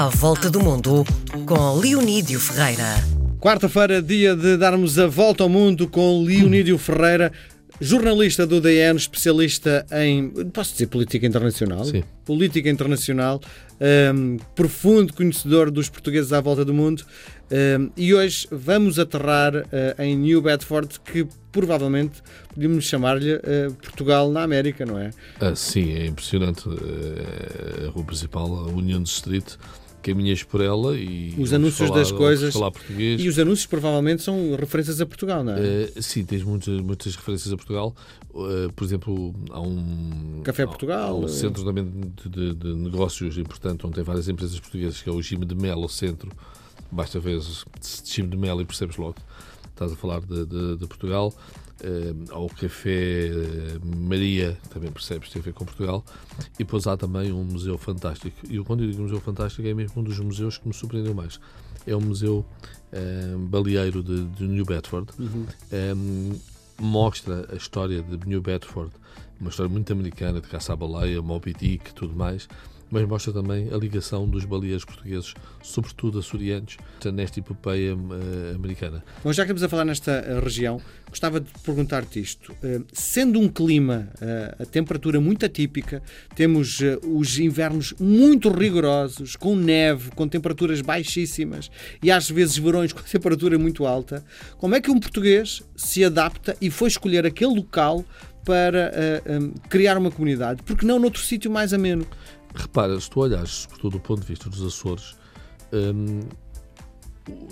À Volta do Mundo, com Leonídio Ferreira. Quarta-feira, dia de darmos a volta ao mundo com Leonídio Ferreira, jornalista do DN, especialista em, posso dizer, política internacional? Sim. Política internacional, um, profundo conhecedor dos portugueses à volta do mundo. Um, e hoje vamos aterrar uh, em New Bedford, que provavelmente podíamos chamar-lhe uh, Portugal na América, não é? Ah, sim, é impressionante. Uh, a rua principal, a Union Street, caminhas por ela e. Os anúncios falar, das coisas. Falar português. E os anúncios provavelmente são referências a Portugal, não é? Uh, sim, tens muitas, muitas referências a Portugal. Uh, por exemplo, há um. Café Portugal. Há um uh... centro também de, de, de, negócios importante onde tem várias empresas portuguesas, que é o Gime de Melo Centro. Basta ver Gime de Melo e percebes logo. Estás a falar de, de, de Portugal. Uh, ao Café Maria, também percebes, tem a ver com Portugal, e depois há também um museu fantástico. E quando eu digo museu fantástico, é mesmo um dos museus que me surpreendeu mais. É o Museu uh, Baleeiro de, de, New Bedford. Uhum. Um, mostra a história de New Bedford, uma história muito americana, de caça à baleia, Moby Dick, tudo mais mas mostra também a ligação dos baleeiros portugueses, sobretudo açorianos, nesta epopeia uh, americana. Bom, já que estamos a falar nesta uh, região, gostava de perguntar-te isto. Uh, sendo um clima, a temperatura muito atípica, temos os invernos muito rigorosos, com neve, com temperaturas baixíssimas e às vezes verões com temperatura muito alta, como é que um português se adapta e foi escolher aquele local para um, criar uma comunidade? Porque não noutro sítio mais ameno? Repara, se tu olhares, sobretudo do ponto de vista dos Açores, um,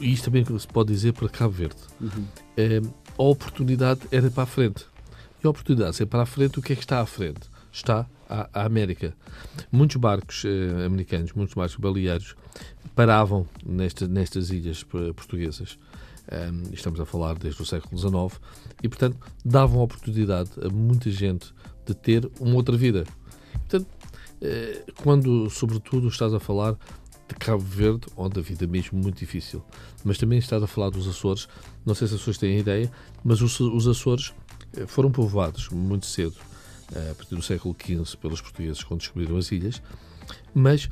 e isto também se pode dizer para Cabo Verde, uhum. um, a oportunidade era para a frente. E a oportunidade ser para a frente, o que é que está à frente? Está a, a América. Muitos barcos eh, americanos, muitos barcos baleeiros, paravam nesta, nestas ilhas portuguesas. Um, estamos a falar desde o século XIX e, portanto, davam oportunidade a muita gente de ter uma outra vida. Portanto, quando, sobretudo, estás a falar de Cabo Verde, onde a vida é mesmo muito difícil, mas também estás a falar dos Açores, não sei se as pessoas têm ideia, mas os, os Açores eh, foram povoados muito cedo, eh, a partir do século XV, pelos portugueses, quando descobriram as ilhas, mas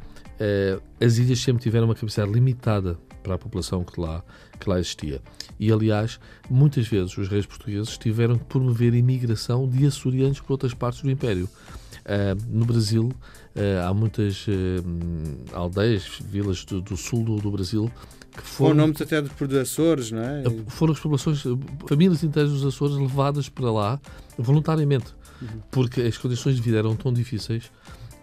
as ilhas sempre tiveram uma capacidade limitada para a população que lá, que lá existia. E, aliás, muitas vezes os reis portugueses tiveram que promover a imigração de açorianos por outras partes do Império. Uh, no Brasil uh, há muitas uh, aldeias, vilas do, do sul do, do, Brasil que foram. Com nomes até de Açores, não é? Foram as populações, famílias inteiras dos Açores levadas para lá voluntariamente, uhum. porque as condições de vida eram tão difíceis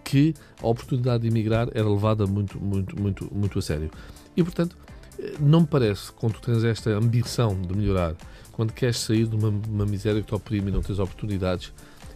que a oportunidade de emigrar era levada muito, muito, muito, muito a sério. E, portanto, não me parece, quando tens esta ambição de melhorar, quando queres sair de uma, uma miséria que te oprime e não tens oportunidades,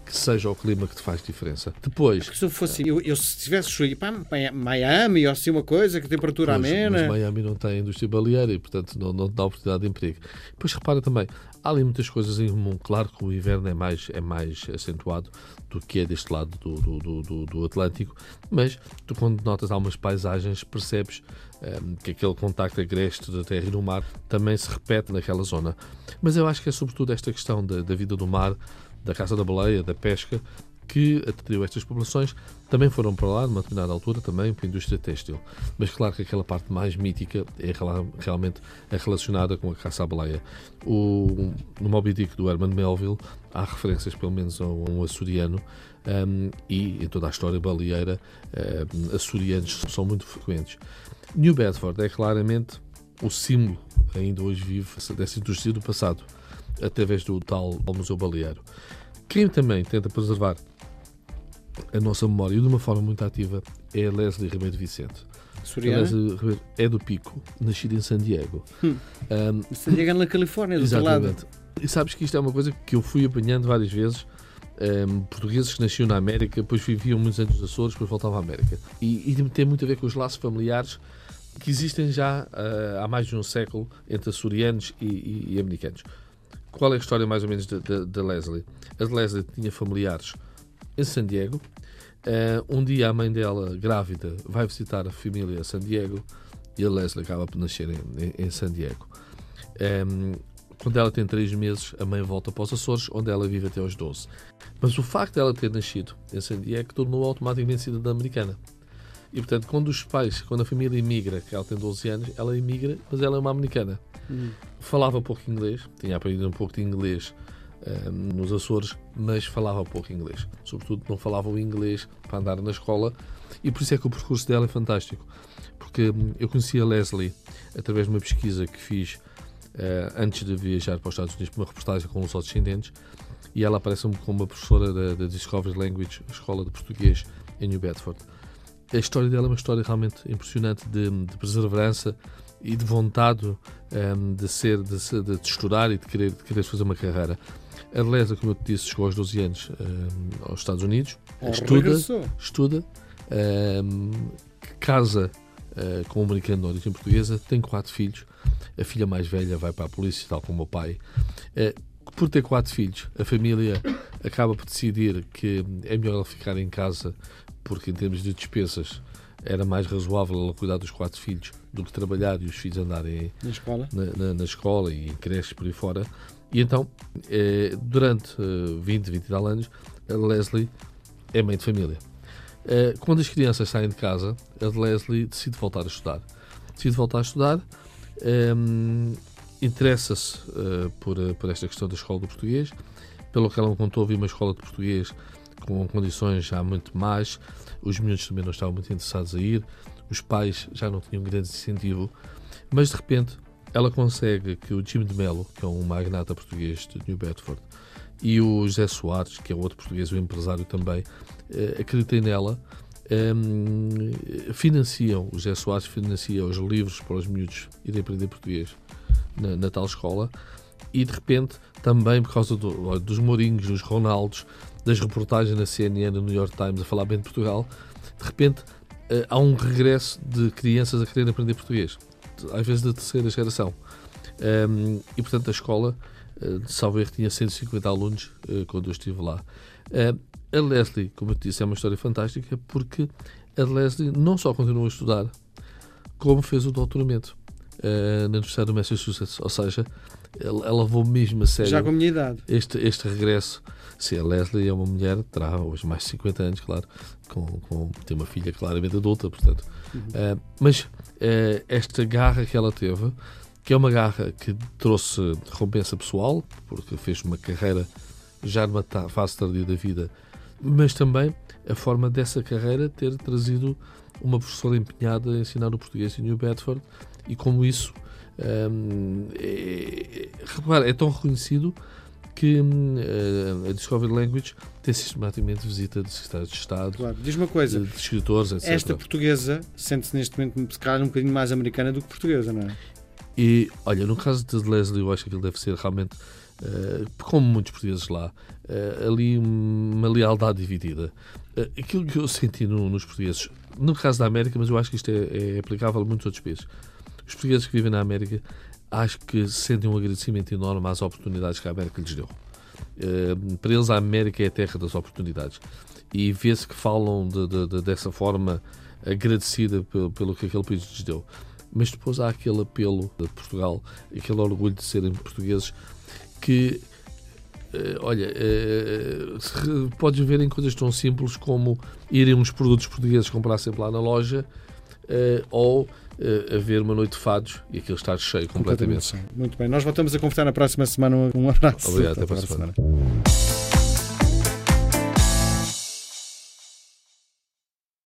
que seja o clima que te faz diferença. Depois. Porque se eu fosse, eu, eu se tivesse escolhido para Miami ou assim uma coisa, que temperatura pois, amena. Mas Miami não tem indústria baleeira e, portanto, não, não dá oportunidade de emprego. Depois repara também, há ali muitas coisas em comum. Claro que o inverno é mais, é mais acentuado do que é deste lado do, do, do, do Atlântico, mas tu, quando notas algumas paisagens, percebes um, ehm, que aquele contacto agreste da terra e do mar também se repete naquela zona. Mas eu acho que é sobretudo esta questão da, da vida do mar da caça da baleia, da pesca, que atraiu estas populações, também foram para lá, numa determinada altura, também para a indústria têxtil. Mas claro que aquela parte mais mítica é realmente é relacionada com a caça à baleia. O, no Moby Dick do Herman Melville há referências, pelo menos, a um açoriano, um, e em toda a história baleeira, um, açorianos são muito frequentes. New Bedford é claramente o símbolo, ainda hoje vivo, dessa indústria do passado através do tal Museu Baleeiro. Quem também tenta preservar a nossa memória de uma forma muito ativa é a Leslie Ribeiro Vicente. Soriana? Leslie Ribeiro é do Pico, nascida em San Diego. Hum. Um, San Diego na Califórnia, do exatamente. lado. E sabes que isto é uma coisa que eu fui apanhando várias vezes. Um, portugueses que nasciam na América, depois viviam muitos anos nos Açores, depois voltavam à América. E, e tem muito a ver com os laços familiares que existem já uh, há mais de um século entre açorianos e, e, e americanos. Qual é a história mais ou menos da Leslie? A Leslie tinha familiares em San Diego. Uh, um dia a mãe dela, grávida, vai visitar a família a San Diego e a Leslie acaba por nascer em, em, em San Diego. Um, quando ela tem 3 meses, a mãe volta para os Açores, onde ela vive até aos 12. Mas o facto de ela ter nascido em San Diego tornou automaticamente cidadã americana. E, portanto, quando os pais, quando a família imigra, que ela tem 12 anos, ela imigra, mas ela é uma americana. Hum. Falava pouco inglês, tinha aprendido um pouco de inglês eh, nos Açores, mas falava pouco inglês. Sobretudo, não falava o inglês para andar na escola. E por isso é que o percurso dela é fantástico. Porque hum, eu conheci a Leslie através de uma pesquisa que fiz eh, antes de viajar para os Estados Unidos, uma reportagem com os descendentes, e ela aparece-me como uma professora da, da Discovery Language, escola de português em New Bedford. A história dela é uma história realmente impressionante de, de perseverança e de vontade um, de ser, de, de, de, estudar e de querer, de querer fazer uma carreira. A Lesa, como eu te disse, chegou aos 12 anos um, aos Estados Unidos, Oh, estuda, regressou. estuda, um, casa uh, com um americano de origem portuguesa, tem quatro filhos. A filha mais velha vai para a polícia, tal como o meu pai. Uh, por ter quatro filhos, a família acaba por decidir que é melhor ela ficar em casa, porque em termos de despesas era mais razoável ela cuidar dos quatro filhos do que trabalhar e os filhos andarem Na escola? na, na, na escola e em creches por aí fora. E então, eh, durante eh, 20, 20 e tal anos, a Leslie é mãe de família. Eh, quando as crianças saem de casa, a Leslie decide voltar a estudar. Decide voltar a estudar, ehm, interessa-se por, por esta questão da escola do português. Pelo que ela me contou, vi uma escola de português com condições já muito más. Os miúdos também não estavam muito interessados a ir. Os pais já não tinham grande incentivo. Mas de repente ela consegue que o Jim de Mello, que é um magnata português de New Bedford, e o José Soares, que é outro português, um empresário também, eh, acreditem nela, ehm, financiam, o José Soares financia os livros para os miúdos irem aprender português na, na tal escola, e de repente, também por causa do- dos Mourinhos, dos Ronaldos, das reportagens na CNN, no New York Times, a falar bem de Portugal, de repente eh, há um regresso de crianças a querer aprender português, às vezes da terceira geração. Um, e portanto a escola, de salvo erro, tinha 150 alunos uh, quando eu estive lá. A Leslie, como eu te disse, é uma história fantástica porque a Leslie não só continuou a estudar, como fez o doutoramento uh, na Universidade do Massachusetts. Ou seja, ela, ela levou mesmo a sério Já com a minha idade. este, este regresso. Sim, a Leslie é uma mulher, terá hoje mais de 50 anos, claro, com, com, tem uma filha claramente adulta, portanto. Uh, mas uh, esta garra que ela teve, que é uma garra que trouxe recompensa pessoal, porque fez uma carreira já numa fase tardia da vida, mas também a forma dessa carreira ter trazido uma professora empenhada a ensinar o português em New Bedford e como isso hum, é, repara, é tão reconhecido que hum, a Discovery Language tem sistematicamente visita de secretários de Estado, Claro. Diz uma coisa. de escritores, etc. Esta portuguesa sente-se neste momento, se calhar, um bocadinho mais americana do que portuguesa, não é? E, olha, no caso de Leslie, eu acho que aquilo deve ser realmente, eh, como muitos portugueses lá, eh, ali uma lealdade dividida. Eh, aquilo que eu senti no- nos portugueses, no caso da América, mas eu acho que isto é, é aplicável a muitos outros países. Os portugueses que vivem na América, acho que sentem um agradecimento enorme às oportunidades que a América lhes deu. Eh, para eles, a América é a terra das oportunidades. E vê-se que falam de- de- de- dessa forma agradecida pelo, pelo que aquele país lhes deu. Mas depois há aquele apelo de Portugal, aquele orgulho de serem portugueses, que, eh, olha, eh, se- podes ver em coisas tão simples como irem uns produtos portugueses comprar sempre lá na loja, ou eh, haver uma noite de fados e aquilo estar cheio completamente. sim. Muito bem. Nós voltamos a conversar na próxima semana. Um abraço. Obrigado, até para a semana. semana.